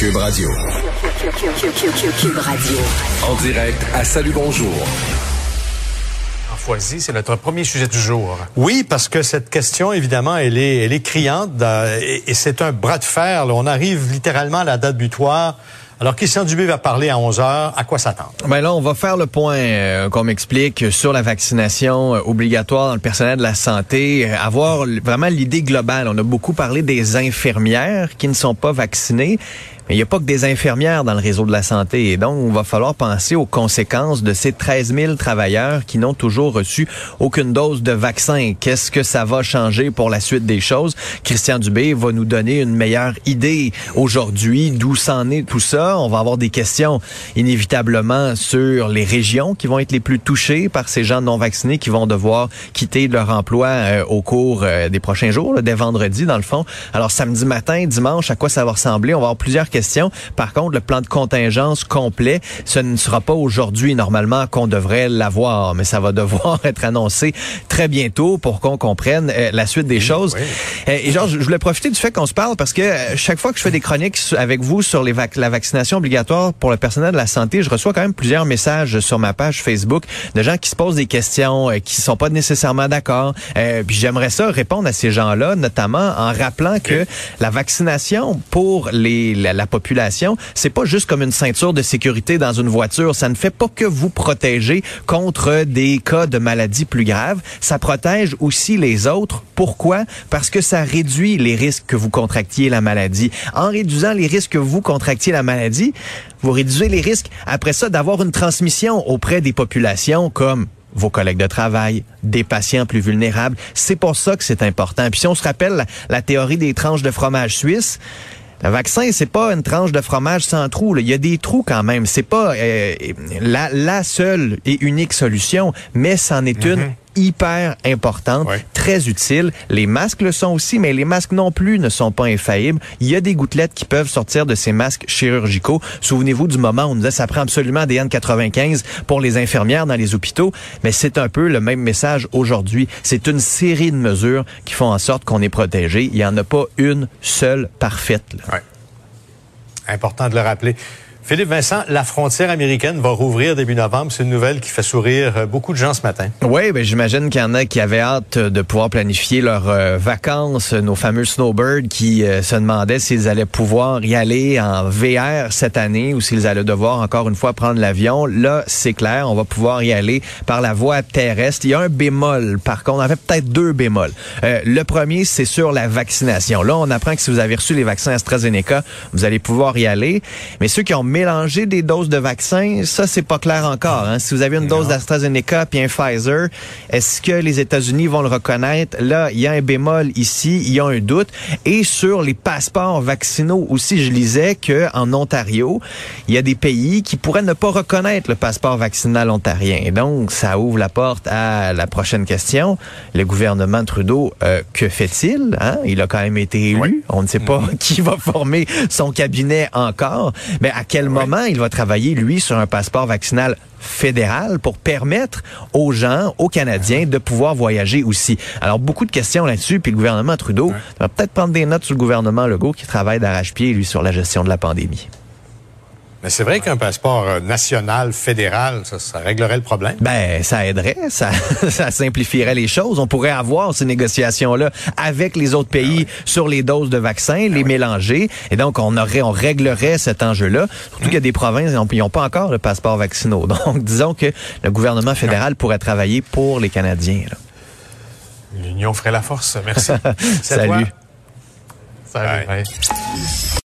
Cube Radio. Cube Radio. En direct à Salut Bonjour. Foisy, c'est notre premier sujet du jour. Oui, parce que cette question, évidemment, elle est, elle est criante et, et c'est un bras de fer. Là. On arrive littéralement à la date butoir. Alors, Christian Dubé va parler à 11 heures. À quoi s'attendre? Ben là, on va faire le point euh, qu'on m'explique sur la vaccination euh, obligatoire dans le personnel de la santé, euh, avoir vraiment l'idée globale. On a beaucoup parlé des infirmières qui ne sont pas vaccinées. Mais il n'y a pas que des infirmières dans le réseau de la santé. Et donc, on va falloir penser aux conséquences de ces 13 000 travailleurs qui n'ont toujours reçu aucune dose de vaccin. Qu'est-ce que ça va changer pour la suite des choses? Christian Dubé va nous donner une meilleure idée aujourd'hui d'où s'en est tout ça? On va avoir des questions inévitablement sur les régions qui vont être les plus touchées par ces gens non vaccinés qui vont devoir quitter leur emploi euh, au cours euh, des prochains jours, là, dès vendredi dans le fond. Alors samedi matin, dimanche, à quoi ça va ressembler? On va avoir plusieurs questions par contre, le plan de contingence complet, ce ne sera pas aujourd'hui normalement qu'on devrait l'avoir, mais ça va devoir être annoncé très bientôt pour qu'on comprenne euh, la suite des choses. Euh, et genre, je voulais profiter du fait qu'on se parle parce que euh, chaque fois que je fais des chroniques avec vous sur les vac la vaccination obligatoire pour le personnel de la santé, je reçois quand même plusieurs messages sur ma page Facebook de gens qui se posent des questions, qui sont pas nécessairement d'accord. puis j'aimerais ça répondre à ces gens-là, notamment en rappelant que la vaccination pour les la, la population, c'est pas juste comme une ceinture de sécurité dans une voiture. Ça ne fait pas que vous protéger contre des cas de maladies plus graves. Ça protège aussi les autres. Pourquoi? Parce que ça réduit les risques que vous contractiez la maladie. En réduisant les risques que vous contractiez la maladie, vous réduisez les risques après ça d'avoir une transmission auprès des populations comme vos collègues de travail, des patients plus vulnérables. C'est pour ça que c'est important. Puis si on se rappelle la, la théorie des tranches de fromage suisse, le vaccin, c'est pas une tranche de fromage sans trou. Là. Il y a des trous quand même. C'est pas euh, la, la, seule et unique solution, mais c'en est une Mhm. Hyper importante, très utile. Les masques le sont aussi, mais les masques non plus ne sont pas infaillibles. Il y a des gouttelettes qui peuvent sortir de ces masques chirurgicaux. Souvenez-vous du moment où on nous disait ça prend absolument des N95 pour les infirmières dans les hôpitaux, mais c'est un peu le même message aujourd'hui. C'est une série de mesures qui font en sorte qu'on est protégé. Il y en a pas une seule parfaite. là. Important de le rappeler. Philippe Vincent, la frontière américaine va rouvrir début novembre. C'est une nouvelle qui fait sourire euh, beaucoup de gens ce matin. Oui, ben j'imagine qu'il y en a qui avaient hâte de pouvoir planifier leurs euh, vacances, nos fameux snowbirds qui euh, se demandaient s'ils allaient pouvoir y aller en VR cette année ou s'ils allaient devoir encore une fois prendre l'avion. Là, c'est clair, on va pouvoir y aller par la voie terrestre. Il y a un bémol, par contre, en fait peut-être deux bémols. Le premier, c'est sur la vaccination. Là, on apprend que si vous avez reçu les vaccins AstraZeneca, vous allez pouvoir y aller. Mais ceux qui ont mélangé des doses de vaccins, ça, c'est pas clair encore. Hein. Si vous avez une dose d'AstraZeneca puis un Pfizer, est-ce que les États-Unis vont le reconnaître? Là, il y a un bémol ici, il y a un doute. Et sur les passeports vaccinaux aussi, je lisais que en Ontario, il y a des pays qui pourraient ne pas reconnaître le passeport vaccinal ontarien. Et donc, ça ouvre la porte à la prochaine question. Le gouvernement Trudeau, euh, que fait-il? Hein? Il a quand même été élu. On ne sait pas qui va former son cabinet encore. Mais à quel moment il va travailler, lui, sur un passeport vaccinal fédéral pour permettre aux gens, aux Canadiens, de pouvoir voyager aussi? Alors, beaucoup de questions là-dessus, puis le gouvernement Trudeau va peut-être prendre des notes sur le gouvernement Legault qui travaille d'arrache-pied, lui, sur la gestion de la pandémie. Mais c'est vrai qu'un passeport euh, national, fédéral, ça, ça réglerait le problème? Ben, ça aiderait, ça, ça simplifierait les choses. On pourrait avoir ces négociations-là avec les autres pays sur les doses de vaccins, les mélanger, et donc on aurait, on réglerait cet enjeu-là. Surtout qu'il y a des provinces qui n'ont pas encore le passeport vaccinaux. Donc, disons que le gouvernement fédéral pourrait travailler pour les Canadiens. là. L'union ferait la force. Merci. Salut. Salut.